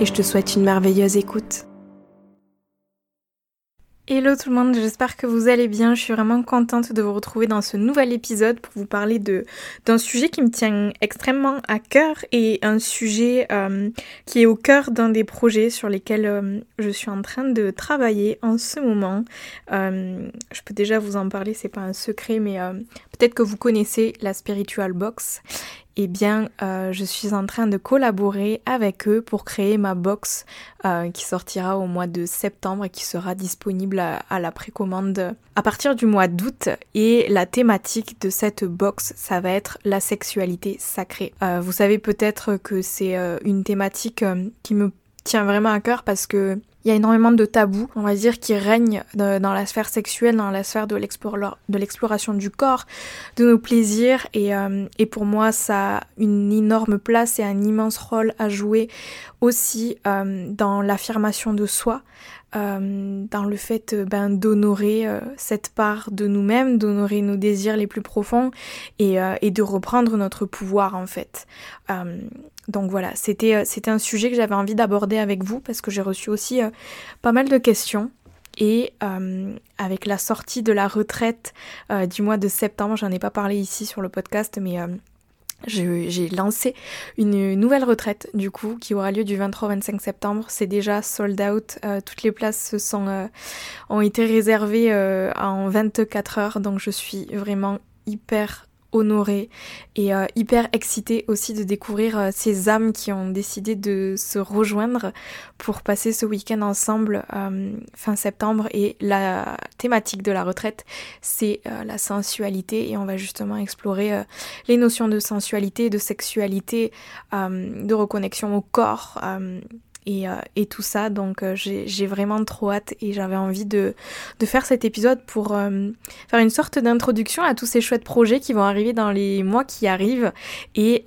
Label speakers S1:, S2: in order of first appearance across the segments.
S1: et je te souhaite une merveilleuse écoute. Hello tout le monde, j'espère que vous allez bien. Je suis vraiment contente de vous retrouver dans ce nouvel épisode pour vous parler d'un sujet qui me tient extrêmement à cœur et un sujet euh, qui est au cœur d'un des projets sur lesquels euh, je suis en train de travailler en ce moment. Euh, je peux déjà vous en parler, c'est pas un secret, mais peut-être que vous connaissez la Spiritual Box eh bien, euh, je suis en train de collaborer avec eux pour créer ma box euh, qui sortira au mois de septembre et qui sera disponible à, la précommande à partir du mois d'août. Et la thématique de cette box, ça va être la sexualité sacrée. Euh, vous savez peut-être que c'est une thématique qui me tient vraiment à cœur parce que il y a énormément de tabous, on va dire, qui règnent dans la sphère sexuelle, dans la sphère de l'exploration du corps, de nos plaisirs. Et, euh, et, pour moi, ça a une énorme place et un immense rôle à jouer aussi euh, dans l'affirmation de soi, euh, dans le fait ben, d'honorer cette part de nous-mêmes, d'honorer nos désirs les plus profonds et, de reprendre notre pouvoir en fait. Donc voilà, c'était, euh, c'était un sujet que j'avais envie d'aborder avec vous parce que j'ai reçu aussi euh, pas mal de questions. Et euh, avec la sortie de la retraite du mois de septembre, j'en ai pas parlé ici sur le podcast, mais j'ai lancé une nouvelle retraite du coup qui aura lieu du 23 au 25 septembre. C'est déjà sold out. toutes les places ont été réservées en 24 heures. Donc je suis vraiment hyper honorée et euh, hyper excitée aussi de découvrir euh, ces âmes qui ont décidé de se rejoindre pour passer ce week-end ensemble euh, fin septembre. Et la thématique de la retraite c'est la sensualité. Et on va justement explorer les notions de sensualité, de sexualité, de reconnexion au corps euh, et, tout ça. Donc euh, j'ai vraiment trop hâte et j'avais envie de, faire cet épisode pour euh, faire une sorte d'introduction à tous ces chouettes projets qui vont arriver dans les mois qui arrivent. Et,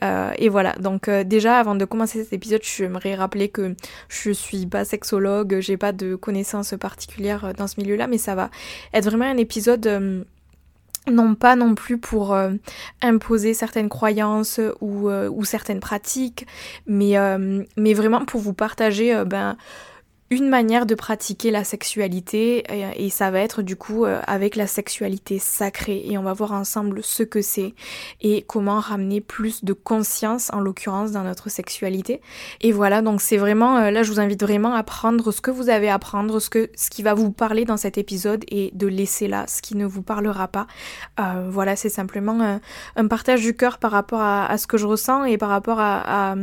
S1: voilà, donc déjà avant de commencer cet épisode, j'aimerais rappeler que je suis pas sexologue, j'ai pas de connaissances particulières dans ce milieu-là, mais ça va être vraiment un épisode non pas non plus pour euh, imposer certaines croyances ou, euh, certaines pratiques, mais, euh, mais vraiment pour vous partager ben, une manière de pratiquer la sexualité et, ça va être du coup euh, avec la sexualité sacrée. Et on va voir ensemble ce que c'est et comment ramener plus de conscience en l'occurrence dans notre sexualité. Et voilà donc c'est vraiment euh, là je vous invite vraiment à prendre ce que vous avez à prendre ce que ce qui va vous parler dans cet épisode et de laisser là ce qui ne vous parlera pas. Euh, voilà c'est simplement un, partage du cœur par rapport à, ce que je ressens et par rapport à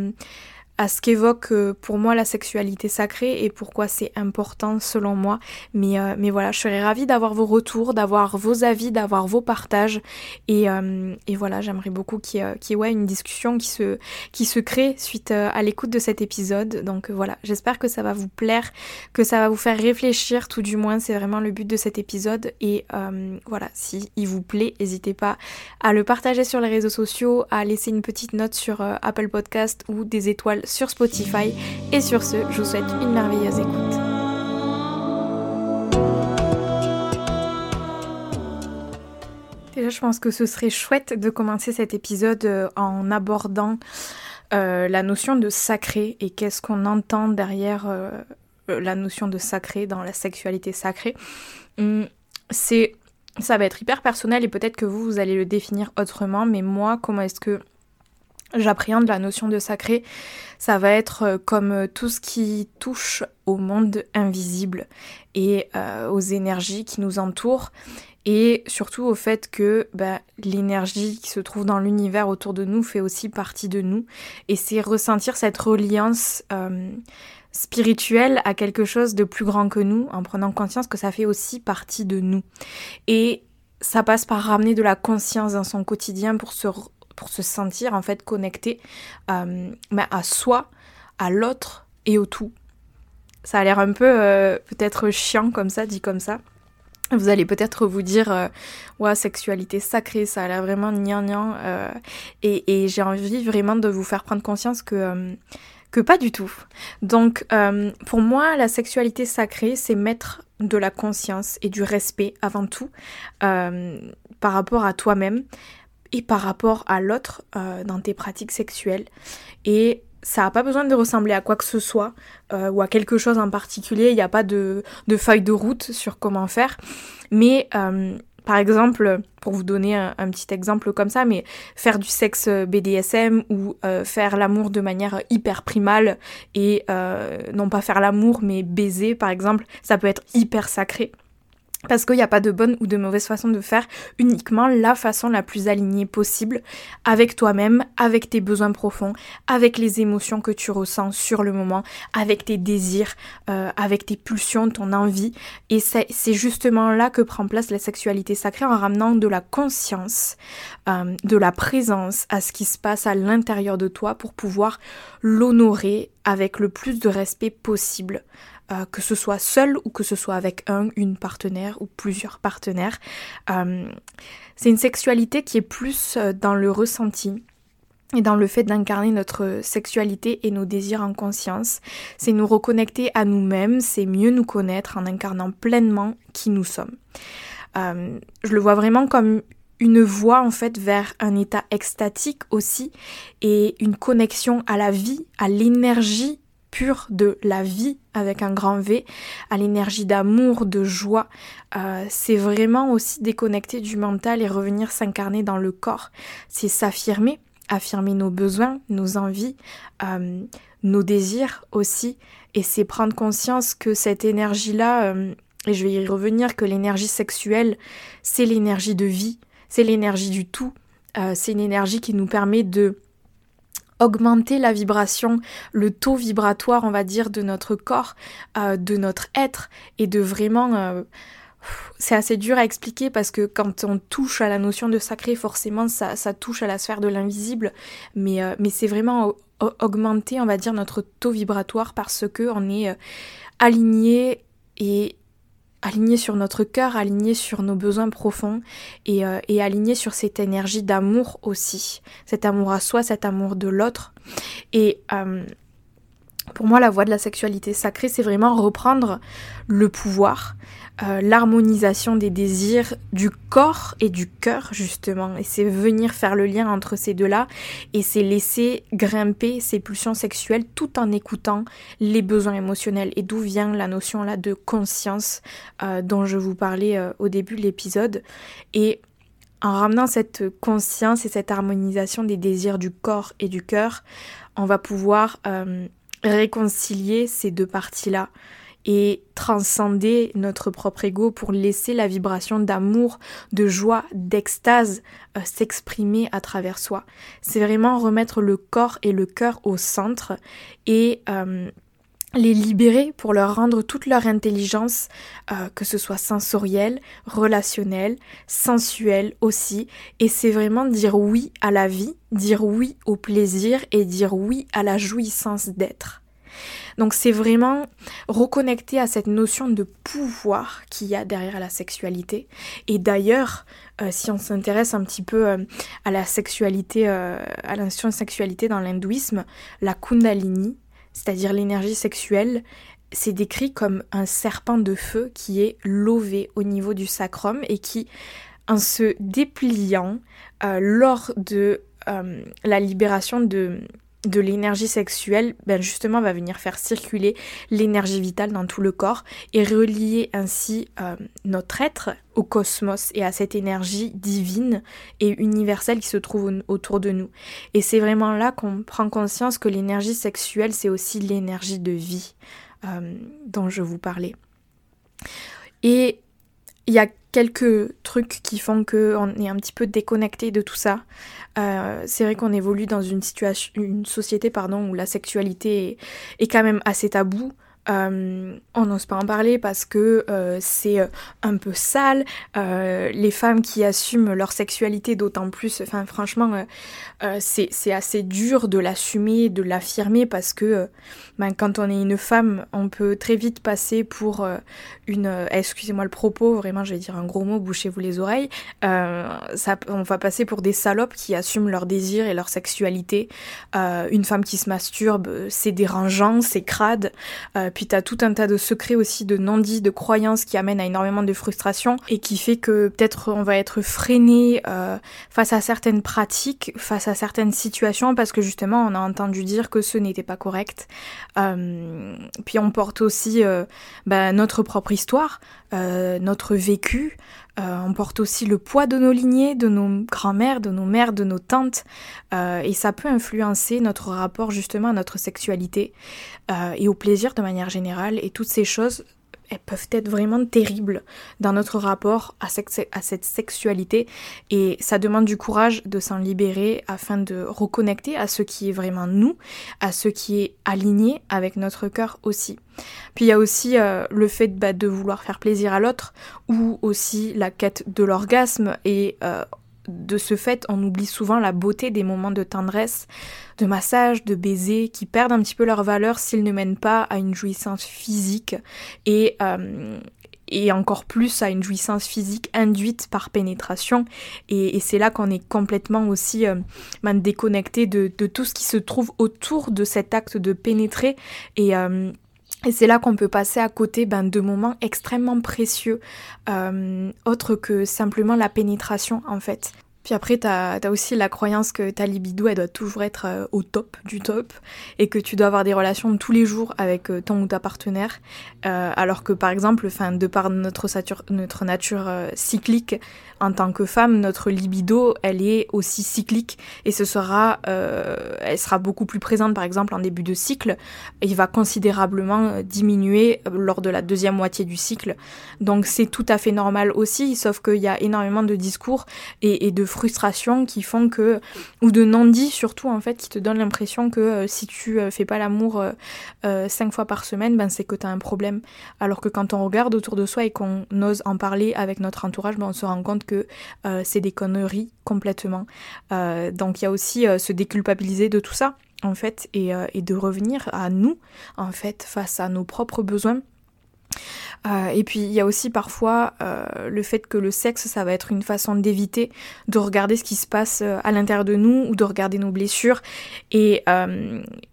S1: ce qu'évoque euh, pour moi la sexualité sacrée et pourquoi c'est important selon moi. Mais, euh, mais voilà, je serais ravie d'avoir vos retours, d'avoir vos avis, d'avoir vos partages. Et, euh, et voilà, j'aimerais beaucoup qu'il y ait, qu ouais, une discussion qui se, qui se crée suite à l'écoute de cet épisode. Donc voilà, j'espère que ça va vous plaire, que ça va vous faire réfléchir, tout du moins, c'est vraiment le but de cet épisode. Et voilà, si vous plaît, n'hésitez pas à le partager sur les réseaux sociaux, à laisser une petite note sur Apple Podcast ou des étoiles sur Spotify. Et sur ce, je vous souhaite une merveilleuse écoute. Déjà, je pense que ce serait chouette de commencer cet épisode euh, en abordant euh, la notion de sacré et qu'est-ce qu'on entend derrière euh, la notion de sacré dans la sexualité sacrée. Hum, c'est ça va être hyper personnel et peut-être que vous, vous allez le définir autrement, mais moi, comment est-ce que j'appréhende la notion de sacré, ça va être euh, comme euh, tout ce qui touche au monde invisible et euh, aux énergies qui nous entourent et surtout au fait que bah, l'énergie qui se trouve dans l'univers autour de nous fait aussi partie de nous et c'est ressentir cette reliance spirituelle à quelque chose de plus grand que nous en prenant conscience que ça fait aussi partie de nous. Et ça passe par ramener de la conscience dans son quotidien pour se pour se sentir en fait connecté euh, à soi, à l'autre et au tout. ça a l'air un peu euh, peut-être chiant comme ça, dit comme ça. Vous allez peut-être vous dire, euh, ouais, sexualité sacrée, ça a l'air vraiment gnangnan. Euh, et, j'ai envie vraiment de vous faire prendre conscience que, que pas du tout. Donc, pour moi, la sexualité sacrée, c'est mettre de la conscience et du respect avant tout par rapport à toi-même et par rapport à l'autre dans tes pratiques sexuelles. Et ça n'a pas besoin de ressembler à quoi que ce soit euh, ou à quelque chose en particulier. Il n'y a pas de, feuille de route sur comment faire. Mais euh, par exemple, pour vous donner un, petit exemple comme ça, mais faire du sexe BDSM ou euh, faire l'amour de manière hyper primale et non pas faire l'amour mais baiser par exemple, ça peut être hyper sacré. Parce qu'il n'y a pas de bonne ou de mauvaise façon de faire, uniquement la façon la plus alignée possible avec toi-même, avec tes besoins profonds, avec les émotions que tu ressens sur le moment, avec tes désirs, euh, avec tes pulsions, ton envie. Et c'est justement là que prend place la sexualité sacrée en ramenant de la conscience, euh, de la présence à ce qui se passe à l'intérieur de toi pour pouvoir l'honorer avec le plus de respect possible. Euh, que ce soit seul ou que ce soit avec un, une partenaire ou plusieurs partenaires. Euh, c'est une sexualité qui est plus euh, dans le ressenti et dans le fait d'incarner notre sexualité et nos désirs en conscience. C'est nous reconnecter à nous-mêmes, c'est mieux nous connaître en incarnant pleinement qui nous sommes. je le vois vraiment comme une voie en fait vers un état extatique aussi et une connexion à la vie, à l'énergie pure de la vie avec un grand V, à l'énergie d'amour, de joie. Euh, c'est vraiment aussi déconnecter du mental et revenir s'incarner dans le corps. C'est s'affirmer, affirmer nos besoins, nos envies, euh, nos désirs aussi. Et c'est prendre conscience que cette énergie-là, euh, et je vais y revenir, que l'énergie sexuelle, c'est l'énergie de vie, c'est l'énergie du tout. c'est une énergie qui nous permet de augmenter la vibration, le taux vibratoire, on va dire, de notre corps, euh, de notre être, et de vraiment... Euh, c'est assez dur à expliquer parce que quand on touche à la notion de sacré, forcément, ça, touche à la sphère de l'invisible, mais, euh, mais c'est vraiment augmenter, on va dire, notre taux vibratoire parce que on est aligné et aligné sur notre cœur, aligné sur nos besoins profonds et, euh, et aligné sur cette énergie d'amour aussi, cet amour à soi, cet amour de l'autre. Et euh, pour moi, la voie de la sexualité sacrée, c'est vraiment reprendre le pouvoir, euh, l'harmonisation des désirs du corps et du cœur, justement. Et c'est venir faire le lien entre ces deux-là et c'est laisser grimper ces pulsions sexuelles tout en écoutant les besoins émotionnels. Et d'où vient la notion là de conscience euh, dont je vous parlais euh, au début de l'épisode. Et en ramenant cette conscience et cette harmonisation des désirs du corps et du cœur, on va pouvoir réconcilier ces deux parties-là et transcender notre propre ego pour laisser la vibration d'amour, de joie, d'extase euh, s'exprimer à travers soi. C'est vraiment remettre le corps et le cœur au centre et euh, les libérer pour leur rendre toute leur intelligence, euh, que ce soit sensorielle, relationnelle, sensuelle aussi. Et c'est vraiment dire oui à la vie, dire oui au plaisir et dire oui à la jouissance d'être. Donc c'est vraiment reconnecter à cette notion de pouvoir qu'il y a derrière la sexualité. Et d'ailleurs, euh, si on s'intéresse un petit peu euh, à la sexualité, à la de sexualité dans l'hindouisme, la kundalini, c'est-à-dire l'énergie sexuelle, c'est décrit comme un serpent de feu qui est lové au niveau du sacrum et qui, en se dépliant euh, lors de euh, la libération de, de l'énergie sexuelle, ben justement va venir faire circuler l'énergie vitale dans tout le corps et relier ainsi euh, notre être au cosmos et à cette énergie divine et universelle qui se trouve autour de nous. Et c'est vraiment là qu'on prend conscience que l'énergie sexuelle, c'est aussi l'énergie de vie euh, dont je vous parlais. Et il y a quelques trucs qui font qu'on est un petit peu déconnecté de tout ça. Euh, c'est vrai qu'on évolue dans une situation, une société pardon, où la sexualité est, quand même assez tabou. on n'ose pas en parler parce que c'est un peu sale. les femmes qui assument leur sexualité d'autant plus, franchement, c'est assez dur de l'assumer, de l'affirmer parce que ben, quand on est une femme, on peut très vite passer pour une... Excusez-moi le propos, vraiment je vais dire un gros mot, bouchez-vous les oreilles. on va passer pour des salopes qui assument leur désir et leur sexualité. Euh, une femme qui se masturbe, c'est dérangeant, c'est crade. Euh, puis t'as tout un tas de secrets aussi, de non-dits, de croyances qui amènent à énormément de frustration et qui fait que peut-être on va être freiné euh, face à certaines pratiques, face à certaines situations, parce que justement on a entendu dire que ce n'était pas correct. puis on porte aussi bah, notre propre histoire, notre vécu, euh, on porte aussi le poids de nos lignées, de nos grands-mères, de nos mères, de nos tantes, euh, et ça peut influencer notre rapport justement à notre sexualité euh, et au plaisir de manière générale. Et toutes ces choses elles peuvent être vraiment terribles dans notre rapport à, cette sexualité et ça demande du courage de s'en libérer afin de reconnecter à ce qui est vraiment nous, à ce qui est aligné avec notre cœur aussi. Puis il y a aussi euh, le fait bah, de vouloir faire plaisir à l'autre ou aussi la quête de l'orgasme et euh, de ce fait, on oublie souvent la beauté des moments de tendresse, de massage, de baiser, qui perdent un petit peu leur valeur s'ils ne mènent pas à une jouissance physique et, euh, et encore plus à une jouissance physique induite par pénétration. Et, c'est là qu'on est complètement aussi euh, ben, déconnecté de, tout ce qui se trouve autour de cet acte de pénétrer. Et euh, et c'est là qu'on peut passer à côté ben, de moments extrêmement précieux, euh, autres que simplement la pénétration en fait. Puis après, t'as as aussi la croyance que ta libido, elle doit toujours être euh, au top du top et que tu dois avoir des relations tous les jours avec euh, ton ou ta partenaire. Euh, alors que par exemple, enfin, de par notre, notre nature cyclique en tant que femme, notre libido, elle est aussi cyclique et ce sera, elle sera beaucoup plus présente par exemple en début de cycle et il va considérablement diminuer lors de la deuxième moitié du cycle. Donc c'est tout à fait normal aussi, sauf qu'il y a énormément de discours et, et de frustration qui font que ou de non-dits surtout en fait qui te donnent l'impression que euh, si tu euh, fais pas l'amour euh, cinq fois par semaine ben c'est que tu as un problème. Alors que quand on regarde autour de soi et qu'on ose en parler avec notre entourage ben, on se rend compte que c'est des conneries complètement. Donc il y a aussi se déculpabiliser de tout ça en fait et de revenir à nous en fait face à nos propres besoins euh, et puis il y a aussi parfois euh, le fait que le sexe, ça va être une façon d'éviter de regarder ce qui se passe euh, à l'intérieur de nous ou de regarder nos blessures. Et,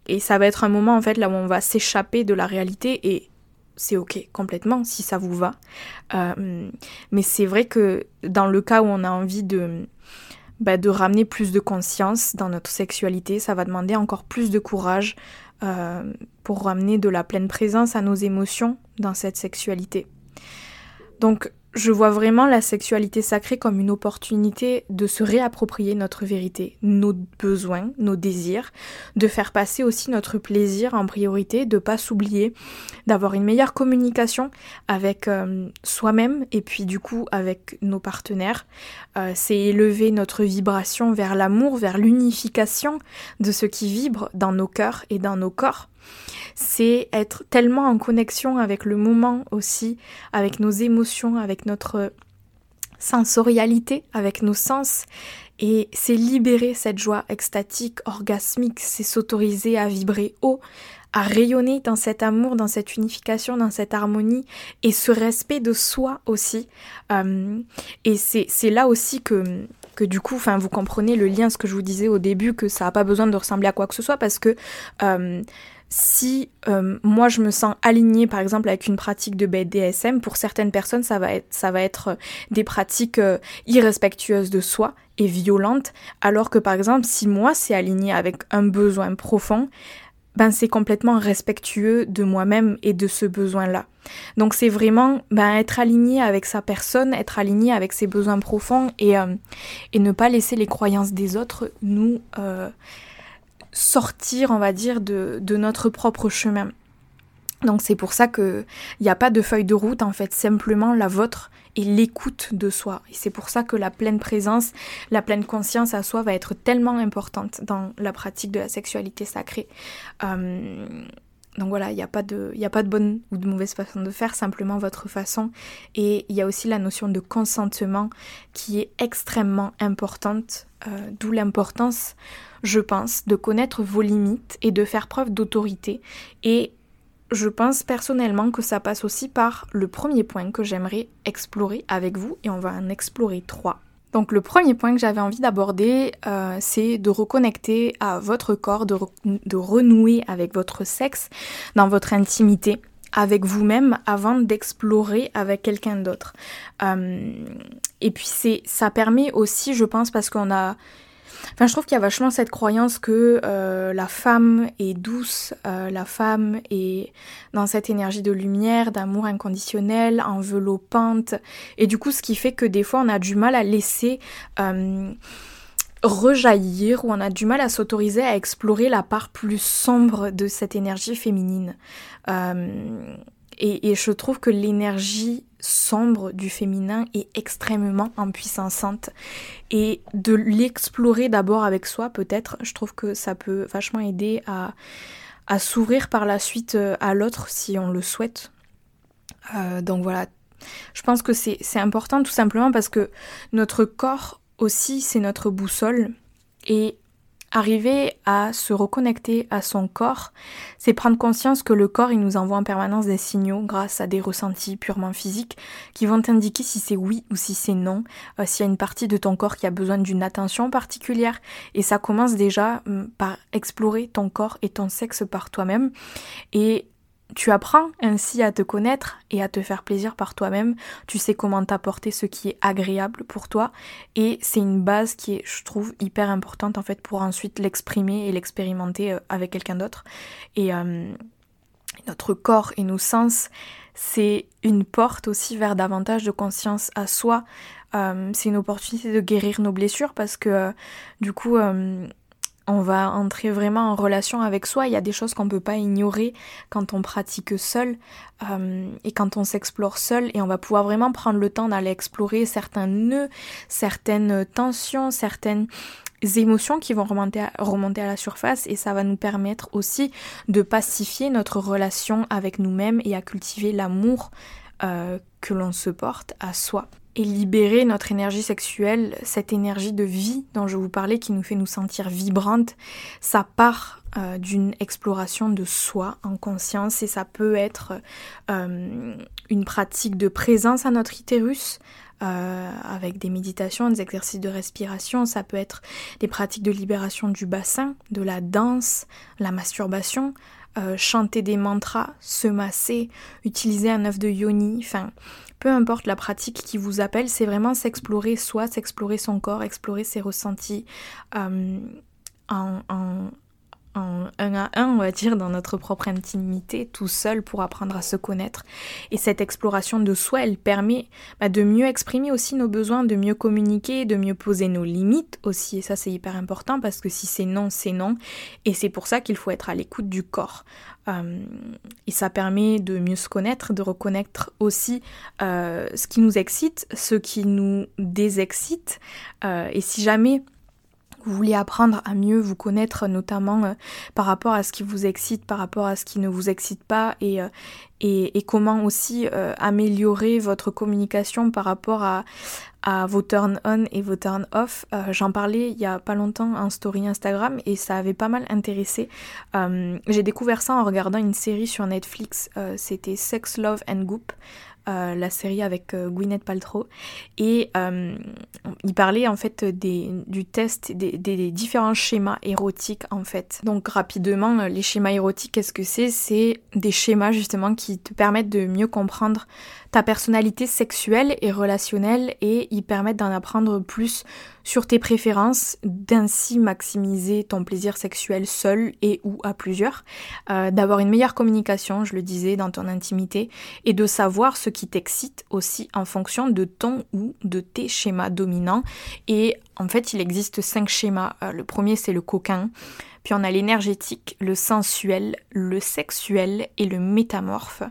S1: et ça va être un moment en fait là où on va s'échapper de la réalité et c'est ok complètement si ça vous va. mais c'est vrai que dans le cas où on a envie de bah, de ramener plus de conscience dans notre sexualité, ça va demander encore plus de courage, euh, pour ramener de la pleine présence à nos émotions dans cette sexualité. Donc je vois vraiment la sexualité sacrée comme une opportunité de se réapproprier notre vérité, nos besoins, nos désirs, de faire passer aussi notre plaisir en priorité, de pas s'oublier, d'avoir une meilleure communication avec euh, soi-même et puis du coup avec nos partenaires. Euh, c'est élever notre vibration vers l'amour, vers l'unification de ce qui vibre dans nos cœurs et dans nos corps c'est être tellement en connexion avec le moment aussi, avec nos émotions, avec notre sensorialité, avec nos sens. Et c'est libérer cette joie extatique, orgasmique, c'est s'autoriser à vibrer haut, à rayonner dans cet amour, dans cette unification, dans cette harmonie et ce respect de soi aussi. Euh, et c'est là aussi que, que du coup, vous comprenez le lien, ce que je vous disais au début, que ça n'a pas besoin de ressembler à quoi que ce soit parce que euh, si euh, moi je me sens alignée par exemple avec une pratique de BDSM, pour certaines personnes ça va être, euh, des pratiques euh, irrespectueuses de soi et violentes, alors que par exemple si moi c'est aligné avec un besoin profond, ben c'est complètement respectueux de moi-même et de ce besoin-là. Donc c'est vraiment ben, être aligné avec sa personne, être aligné avec ses besoins profonds et, et ne pas laisser les croyances des autres nous sortir, on va dire, de, notre propre chemin. Donc c'est pour ça qu'il n'y a pas de feuille de route, en fait, simplement la vôtre et l'écoute de soi. Et c'est pour ça que la pleine présence, la pleine conscience à soi va être tellement importante dans la pratique de la sexualité sacrée. Euh, donc voilà, il n'y a, pas de, a pas de bonne ou de mauvaise façon de faire, simplement votre façon. Et il y a aussi la notion de consentement qui est extrêmement importante, euh, d'où l'importance, je pense, de connaître vos limites et de faire preuve d'autorité. Et je pense personnellement que ça passe aussi par le premier point que j'aimerais explorer avec vous, et on va en explorer trois. Donc le premier point que j'avais envie d'aborder, euh, c'est de reconnecter à votre corps, de, renouer avec votre sexe dans votre intimité avec vous-même avant d'explorer avec quelqu'un d'autre. Euh, et puis c'est, ça permet aussi, je pense, parce qu'on a Enfin, je trouve qu'il y a vachement cette croyance que euh, la femme est douce, euh, la femme est dans cette énergie de lumière, d'amour inconditionnel, enveloppante. Et du coup, ce qui fait que des fois, on a du mal à laisser euh, rejaillir ou on a du mal à s'autoriser à explorer la part plus sombre de cette énergie féminine. Et, et, je trouve que l'énergie sombre du féminin est extrêmement impuissante. Et de l'explorer d'abord avec soi, peut-être, je trouve que ça peut vachement aider à, à s'ouvrir par la suite euh, à l'autre si on le souhaite. Euh, donc voilà, je pense que c'est important tout simplement parce que notre corps aussi, c'est notre boussole. Et Arriver à se reconnecter à son corps, c'est prendre conscience que le corps, il nous envoie en permanence des signaux grâce à des ressentis purement physiques qui vont t'indiquer si c'est oui ou si c'est non, euh, s'il y a une partie de ton corps qui a besoin d'une attention particulière. Et ça commence déjà hum, par explorer ton corps et ton sexe par toi-même. Et tu apprends ainsi à te connaître et à te faire plaisir par toi-même. Tu sais comment t'apporter ce qui est agréable pour toi. Et c'est une base qui est, je trouve, hyper importante en fait pour ensuite l'exprimer et l'expérimenter euh, avec quelqu'un d'autre. Et euh, notre corps et nos sens, c'est une porte aussi vers davantage de conscience à soi. Euh, c'est une opportunité de guérir nos blessures parce que du coup on va entrer vraiment en relation avec soi. Il y a des choses qu'on ne peut pas ignorer quand on pratique seul euh, et quand on s'explore seul. Et on va pouvoir vraiment prendre le temps d'aller explorer certains nœuds, certaines tensions, certaines émotions qui vont remonter à, la surface. Et ça va nous permettre aussi de pacifier notre relation avec nous-mêmes et à cultiver l'amour euh, que l'on se porte à soi et libérer notre énergie sexuelle, cette énergie de vie dont je vous parlais qui nous fait nous sentir vibrantes, ça part euh, d'une exploration de soi en conscience et ça peut être euh, une pratique de présence à notre utérus, euh, avec des méditations, des exercices de respiration, ça peut être des pratiques de libération du bassin, de la danse, la masturbation, chanter des mantras, se masser, utiliser un œuf de yoni, enfin peu importe la pratique qui vous appelle, c'est vraiment s'explorer soi, s'explorer son corps, explorer ses ressentis euh, en, un à un, on va dire, dans notre propre intimité, tout seul pour apprendre à se connaître. Et cette exploration de soi, elle permet bah, de mieux exprimer aussi nos besoins, de mieux communiquer, de mieux poser nos limites aussi. Et ça, c'est hyper important parce que si c'est non, c'est non. Et c'est pour ça qu'il faut être à l'écoute du corps. Euh, et ça permet de mieux se connaître, de reconnaître aussi euh, ce qui nous excite, ce qui nous désexcite. Euh, et si jamais vous voulez apprendre à mieux vous connaître, notamment par rapport à ce qui vous excite, par rapport à ce qui ne vous excite pas, et, et, comment aussi améliorer votre communication par rapport à, à vos turn on et vos turn off. Euh, j'en parlais il y a pas longtemps en story Instagram et ça avait pas mal intéressé. Euh, j'ai découvert ça en regardant une série sur Netflix. Euh, c'était Sex, Love and Goop. Euh, la série avec euh, Gwyneth Paltrow. Et euh, il parlait en fait des, du test des, des, différents schémas érotiques en fait. Donc rapidement, les schémas érotiques, qu'est-ce que c'est? C'est des schémas justement qui te permettent de mieux comprendre ta personnalité sexuelle et relationnelle et ils permettent d'en apprendre plus sur tes préférences, d'ainsi maximiser ton plaisir sexuel seul et ou à plusieurs, euh, d'avoir une meilleure communication, je le disais, dans ton intimité, et de savoir ce qui t'excite aussi en fonction de ton ou de tes schémas dominants. Et en fait, il existe cinq schémas. Euh, le premier, c'est le coquin. Puis on a l'énergétique, le sensuel, le sexuel et le métamorphe.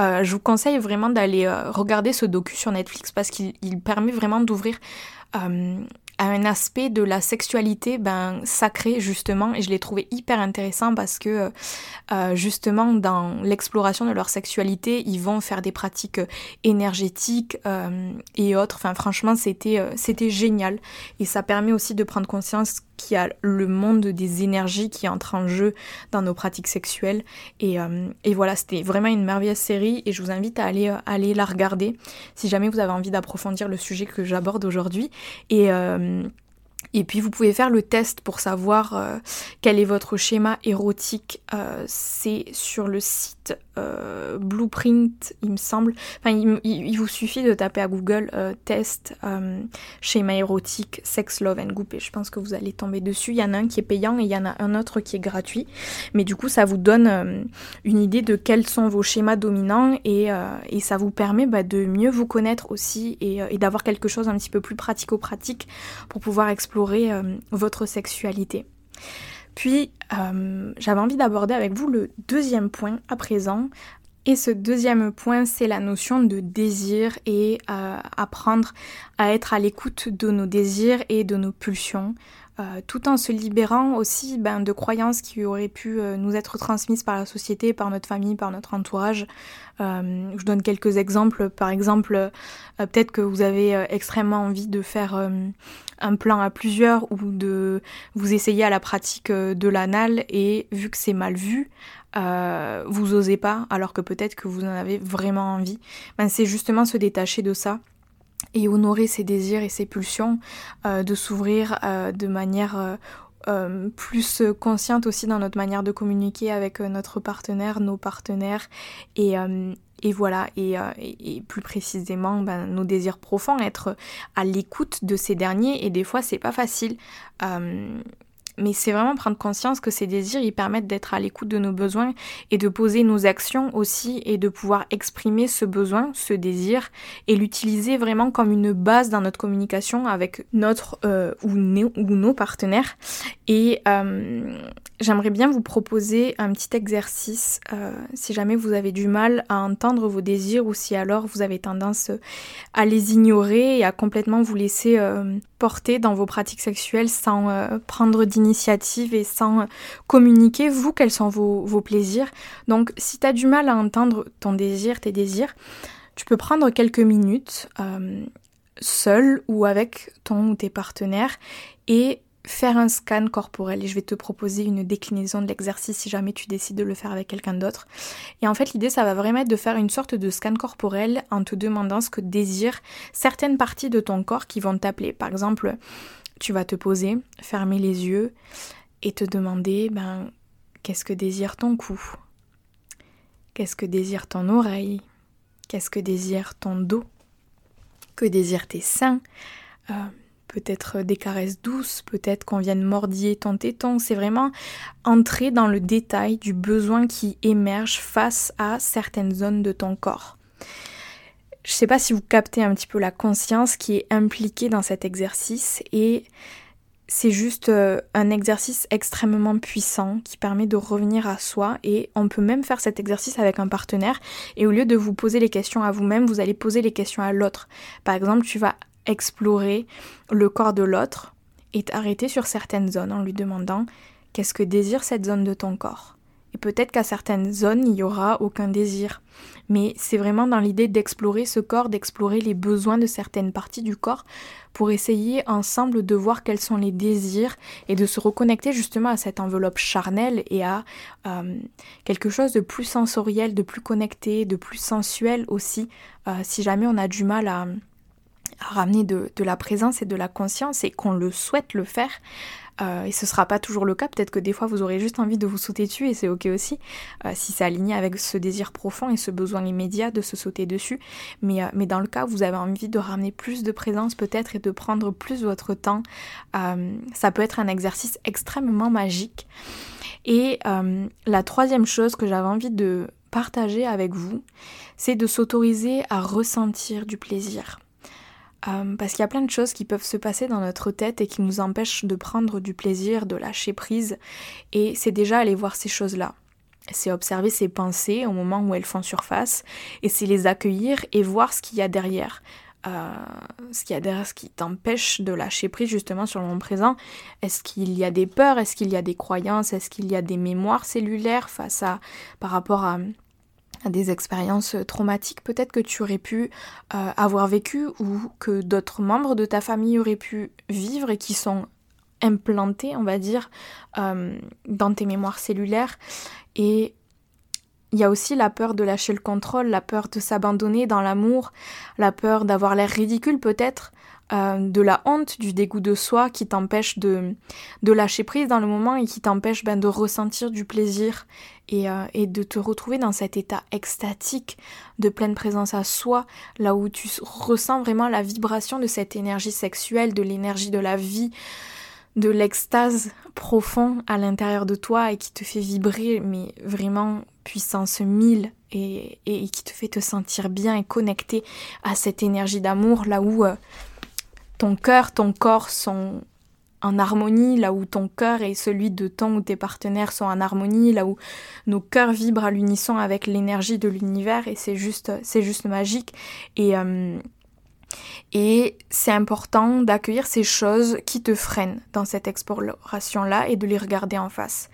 S1: Euh, je vous conseille vraiment d'aller regarder ce docu sur Netflix parce qu'il permet vraiment d'ouvrir un aspect de la sexualité ben, sacrée justement. Et je l'ai trouvé hyper intéressant parce que euh, justement dans l'exploration de leur sexualité ils vont faire des pratiques énergétiques euh, et autres. Enfin franchement c'était euh, c'était génial. Et ça permet aussi de prendre conscience qu'il y a le monde des énergies qui entrent en jeu dans nos pratiques sexuelles et, et voilà c'était vraiment une merveilleuse série et je vous invite à aller, aller la regarder si jamais vous avez envie d'approfondir le sujet que j'aborde aujourd'hui et et puis vous pouvez faire le test pour savoir euh, quel est votre schéma érotique. Euh, c'est sur le site euh, Blueprint, il me semble. Enfin, il, vous suffit de taper à Google test schéma érotique sex love and goop et je pense que vous allez tomber dessus. Il y en a un qui est payant et il y en a un autre qui est gratuit. Mais du coup, ça vous donne une idée de quels sont vos schémas dominants et, ça vous permet bah, de mieux vous connaître aussi et, et d'avoir quelque chose un petit peu plus pratico-pratique pour pouvoir explorer euh, votre sexualité. Puis, euh, j'avais envie d'aborder avec vous le deuxième point à présent. Et ce deuxième point, c'est la notion de désir et euh, apprendre à être à l'écoute de nos désirs et de nos pulsions. Tout en se libérant aussi ben, de croyances qui auraient pu nous être transmises par la société, par notre famille, par notre entourage. je donne quelques exemples. Par exemple, peut-être que vous avez extrêmement envie de faire un plan à plusieurs ou de vous essayer à la pratique euh, de l'anal et vu que c'est mal vu, euh, vous osez pas alors que peut-être que vous en avez vraiment envie. Ben, c'est justement se détacher de ça et honorer ses désirs et ses pulsions, euh, de s'ouvrir de manière plus consciente aussi dans notre manière de communiquer avec notre partenaire, nos partenaires et, et voilà, euh, et, plus précisément, ben, nos désirs profonds, être à l'écoute de ces derniers, et des fois c'est pas facile. Mais c'est vraiment prendre conscience que ces désirs, ils permettent d'être à l'écoute de nos besoins et de poser nos actions aussi et de pouvoir exprimer ce besoin, ce désir et l'utiliser vraiment comme une base dans notre communication avec notre euh, ou, ou, nos partenaires. Et euh, j'aimerais bien vous proposer un petit exercice euh, si jamais vous avez du mal à entendre vos désirs ou si alors vous avez tendance à les ignorer et à complètement vous laisser porter dans vos pratiques sexuelles sans prendre d'initiative et sans euh, communiquer, vous, quels sont vos, plaisirs? Donc, si tu as du mal à entendre ton désir, tes désirs, tu peux prendre quelques minutes euh, seul ou avec ton ou tes partenaires et faire un scan corporel et je vais te proposer une déclinaison de l'exercice si jamais tu décides de le faire avec quelqu'un d'autre. Et en fait l'idée ça va vraiment être de faire une sorte de scan corporel en te demandant ce que désirent certaines parties de ton corps qui vont t'appeler. Par exemple, tu vas te poser, fermer les yeux et te demander ben, qu'est-ce que désire ton cou? Qu'est-ce que désire ton oreille? Qu'est-ce que désire ton dos? Que désirent tes seins? Euh, Peut-être des caresses douces, peut-être qu'on vienne mordiller ton téton. C'est vraiment entrer dans le détail du besoin qui émerge face à certaines zones de ton corps. Je ne sais pas si vous captez un petit peu la conscience qui est impliquée dans cet exercice et c'est juste euh, un exercice extrêmement puissant qui permet de revenir à soi et on peut même faire cet exercice avec un partenaire et au lieu de vous poser les questions à vous-même, vous allez poser les questions à l'autre. Par exemple, tu vas explorer le corps de l'autre et t'arrêter sur certaines zones en lui demandant qu'est-ce que désire cette zone de ton corps? Peut-être qu'à certaines zones, il n'y aura aucun désir. Mais c'est vraiment dans l'idée d'explorer ce corps, d'explorer les besoins de certaines parties du corps pour essayer ensemble de voir quels sont les désirs et de se reconnecter justement à cette enveloppe charnelle et à euh, quelque chose de plus sensoriel, de plus connecté, de plus sensuel aussi, euh, si jamais on a du mal à, ramener de, la présence et de la conscience et qu'on le souhaite le faire, euh, et ce sera pas toujours le cas, peut-être que des fois vous aurez juste envie de vous sauter dessus et c'est ok aussi, euh, si c'est aligné avec ce désir profond et ce besoin immédiat de se sauter dessus. Mais, euh, mais dans le cas où vous avez envie de ramener plus de présence peut-être et de prendre plus votre temps, ça peut être un exercice extrêmement magique. Et la troisième chose que j'avais envie de partager avec vous, c'est de s'autoriser à ressentir du plaisir. Euh, parce qu'il y a plein de choses qui peuvent se passer dans notre tête et qui nous empêchent de prendre du plaisir, de lâcher prise. Et c'est déjà aller voir ces choses-là. C'est observer ces pensées au moment où elles font surface et c'est les accueillir et voir ce qu'il y a derrière. ce qu'il y a derrière ce qui t'empêche de lâcher prise justement sur le moment présent. Est-ce qu'il y a des peurs? Est-ce qu'il y a des croyances? Est-ce qu'il y a des mémoires cellulaires face à par rapport à, des expériences traumatiques peut-être que tu aurais pu avoir vécu ou que d'autres membres de ta famille auraient pu vivre et qui sont implantés, on va dire, dans tes mémoires cellulaires. Et il y a aussi la peur de lâcher le contrôle, la peur de s'abandonner dans l'amour, la peur d'avoir l'air ridicule peut-être, euh, de la honte, du dégoût de soi qui t'empêche de, lâcher prise dans le moment et qui t'empêche ben, de ressentir du plaisir et, euh, et, de te retrouver dans cet état extatique de pleine présence à soi, là où tu ressens vraiment la vibration de cette énergie sexuelle, de l'énergie de la vie, de l'extase profond à l'intérieur de toi et qui te fait vibrer, mais vraiment puissance 1000 et, et, qui te fait te sentir bien et connecté à cette énergie d'amour, là où euh, ton cœur, ton corps sont en harmonie, là où ton cœur et celui de ton ou tes partenaires sont en harmonie, là où nos cœurs vibrent à l'unisson avec l'énergie de l'univers et c'est juste, c'est juste magique. Et, euh, et c'est important d'accueillir ces choses qui te freinent dans cette exploration-là et de les regarder en face.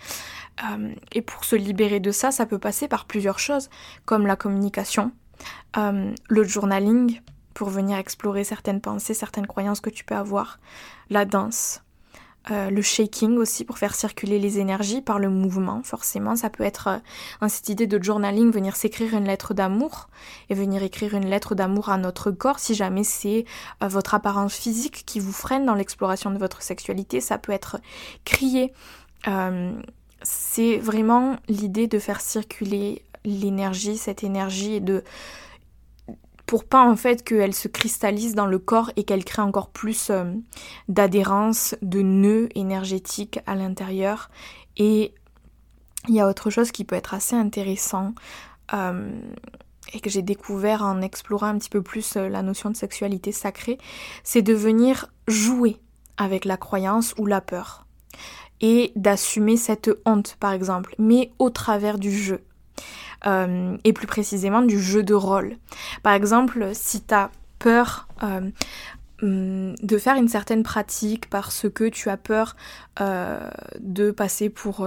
S1: Euh, et pour se libérer de ça, ça peut passer par plusieurs choses, comme la communication, euh, le journaling, pour venir explorer certaines pensées, certaines croyances que tu peux avoir, la danse, euh, le shaking aussi pour faire circuler les énergies par le mouvement, forcément. Ça peut être euh, dans cette idée de journaling, venir s'écrire une lettre d'amour et venir écrire une lettre d'amour à notre corps si jamais c'est euh, votre apparence physique qui vous freine dans l'exploration de votre sexualité. Ça peut être crier. c'est vraiment l'idée de faire circuler l'énergie, cette énergie et de pour pas en fait qu'elle se cristallise dans le corps et qu'elle crée encore plus euh, d'adhérence, de nœuds énergétiques à l'intérieur. Et il y a autre chose qui peut être assez intéressant euh, et que j'ai découvert en explorant un petit peu plus euh, la notion de sexualité sacrée, c'est de venir jouer avec la croyance ou la peur et d'assumer cette honte par exemple, mais au travers du jeu. Euh, et plus précisément du jeu de rôle. Par exemple, si tu as peur euh, hum, de faire une certaine pratique parce que tu as peur euh, de passer pour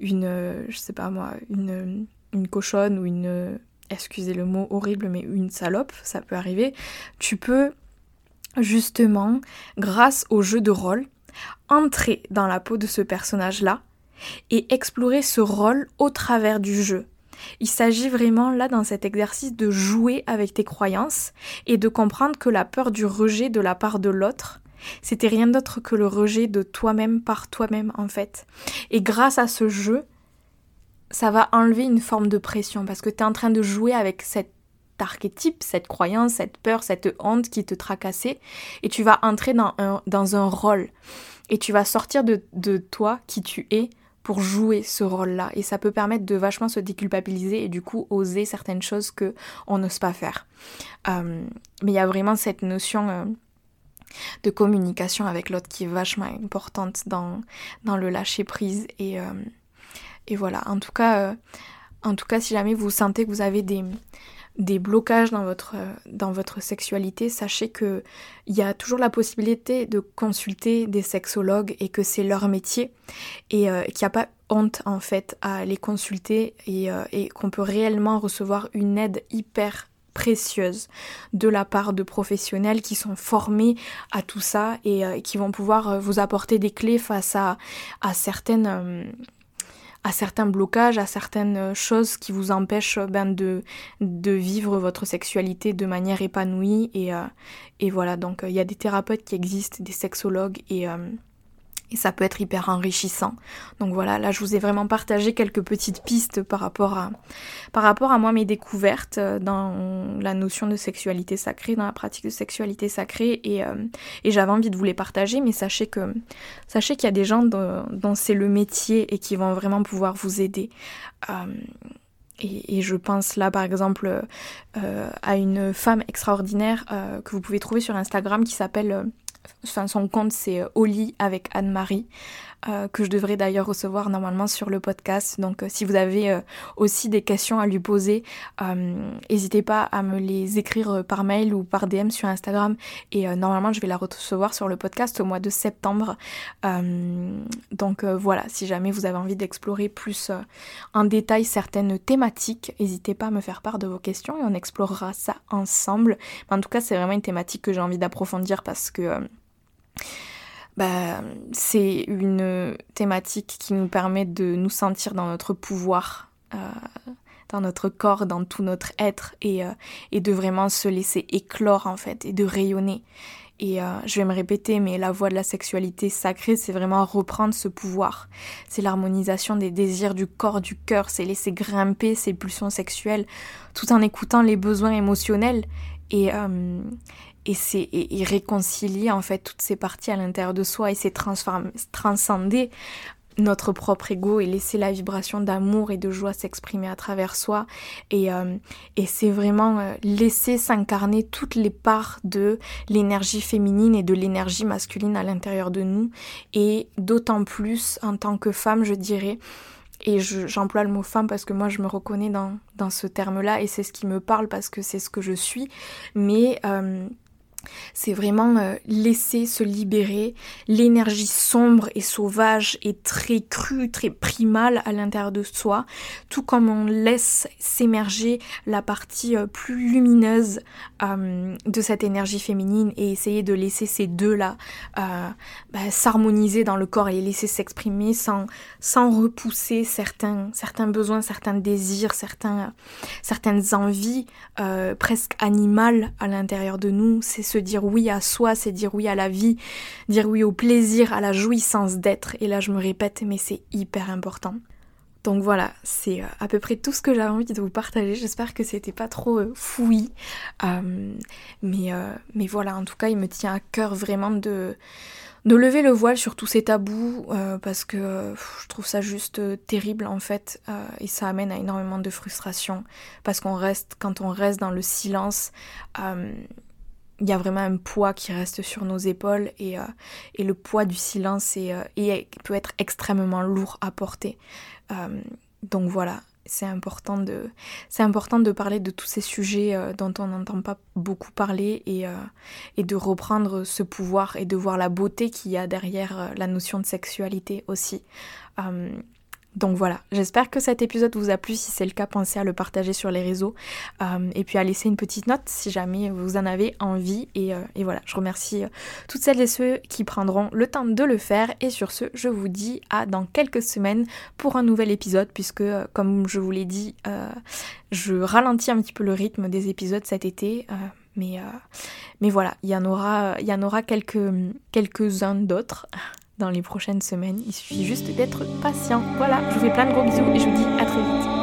S1: une, je sais pas moi, une, une cochonne ou une, excusez le mot horrible, mais une salope, ça peut arriver, tu peux justement, grâce au jeu de rôle, entrer dans la peau de ce personnage-là et explorer ce rôle au travers du jeu. Il s'agit vraiment là dans cet exercice de jouer avec tes croyances et de comprendre que la peur du rejet de la part de l'autre, c'était rien d'autre que le rejet de toi-même par toi-même en fait. Et grâce à ce jeu, ça va enlever une forme de pression parce que tu es en train de jouer avec cet archétype, cette croyance, cette peur, cette honte qui te tracassait et tu vas entrer dans un, dans un rôle et tu vas sortir de, de toi qui tu es pour jouer ce rôle-là. Et ça peut permettre de vachement se déculpabiliser et du coup oser certaines choses que on n'ose pas faire. Euh, mais il y a vraiment cette notion euh, de communication avec l'autre qui est vachement importante dans, dans le lâcher prise. Et, euh, et voilà. En tout cas, en tout cas, si jamais vous sentez que vous avez des des blocages dans votre, dans votre sexualité, sachez qu'il y a toujours la possibilité de consulter des sexologues et que c'est leur métier et euh, qu'il n'y a pas honte en fait à les consulter et, euh, et qu'on peut réellement recevoir une aide hyper précieuse de la part de professionnels qui sont formés à tout ça et euh, qui vont pouvoir vous apporter des clés face à, à certaines à certains blocages, à certaines euh, choses qui vous empêchent euh, ben, de, de vivre votre sexualité de manière épanouie. Et, euh, et voilà, donc il y a des thérapeutes qui existent, des sexologues, et, et ça peut être hyper enrichissant. Donc voilà, là je vous ai vraiment partagé quelques petites pistes par rapport à, par rapport à moi mes découvertes euh, dans la notion de sexualité sacrée, dans la pratique de sexualité sacrée et, euh, et j'avais envie de vous les partager, mais sachez que sachez qu'il y a des gens dont, c'est le métier et qui vont vraiment pouvoir vous aider. Euh, et, et, je pense là par exemple à une femme extraordinaire que vous pouvez trouver sur Instagram qui s'appelle Enfin, son compte c'est euh, Oli avec Anne-Marie. Euh, que je devrais d'ailleurs recevoir normalement sur le podcast. Donc si vous avez aussi des questions à lui poser, n'hésitez pas à me les écrire par mail ou par DM sur Instagram. Et normalement, je vais la recevoir sur le podcast au mois de septembre. donc voilà, si jamais vous avez envie d'explorer plus en détail certaines thématiques, n'hésitez pas à me faire part de vos questions et on explorera ça ensemble. en tout cas, c'est vraiment une thématique que j'ai envie d'approfondir parce que euh, bah, c'est une thématique qui nous permet de nous sentir dans notre pouvoir, euh, dans notre corps, dans tout notre être et, euh, et, de vraiment se laisser éclore en fait et de rayonner. Et je vais me répéter, mais la voie de la sexualité sacrée, c'est vraiment reprendre ce pouvoir. C'est l'harmonisation des désirs du corps, du cœur, c'est laisser grimper ses pulsions sexuelles tout en écoutant les besoins émotionnels et, et c'est réconcilier en fait toutes ces parties à l'intérieur de soi et c'est transcender notre propre ego et laisser la vibration d'amour et de joie s'exprimer à travers soi et, euh, et c'est vraiment euh, laisser s'incarner toutes les parts de l'énergie féminine et de l'énergie masculine à l'intérieur de nous et d'autant plus en tant que femme je dirais et j'emploie le mot femme parce que moi je me reconnais dans, dans ce terme-là et c'est ce qui me parle parce que c'est ce que je suis. Mais euh, c'est vraiment euh, laisser se libérer l'énergie sombre et sauvage et très crue, très primale à l'intérieur de soi, tout comme on laisse s'émerger la partie euh, plus lumineuse euh, de cette énergie féminine et essayer de laisser ces deux-là bah, s'harmoniser dans le corps et les laisser s'exprimer sans, sans repousser certains, certains besoins, certains désirs, certains, certaines envies presque animales à l'intérieur de nous. C'est se dire oui à soi, c'est dire oui à la vie, dire oui au plaisir, à la jouissance d'être. Et là, je me répète, mais c'est hyper important. Donc voilà, c'est euh, à peu près tout ce que j'avais envie de vous partager. J'espère que c'était pas trop euh, fouillis. Euh, mais, mais voilà, en tout cas, il me tient à cœur vraiment de, de lever le voile sur tous ces tabous parce que je trouve ça juste terrible en fait et ça amène à énormément de frustration parce qu'on reste, quand on reste dans le silence, il y a vraiment un poids qui reste sur nos épaules et, euh, et le poids du silence est, euh, peut être extrêmement lourd à porter. Euh, donc voilà, c'est important de c'est important de parler de tous ces sujets dont on n'entend pas beaucoup parler et, et de reprendre ce pouvoir et de voir la beauté qu'il y a derrière la notion de sexualité aussi. Donc voilà, j'espère que cet épisode vous a plu. Si c'est le cas, pensez à le partager sur les réseaux euh, et puis à laisser une petite note si jamais vous en avez envie. Et, euh, voilà, je remercie euh, toutes celles et ceux qui prendront le temps de le faire. Et sur ce, je vous dis à dans quelques semaines pour un nouvel épisode puisque, comme je vous l'ai dit, je ralentis un petit peu le rythme des épisodes cet été. mais, voilà, il y en aura, il y en aura quelques, quelques-uns d'autres les prochaines semaines. Il suffit juste d'être patient. Voilà, je vous fais plein de gros bisous et je vous dis à très vite.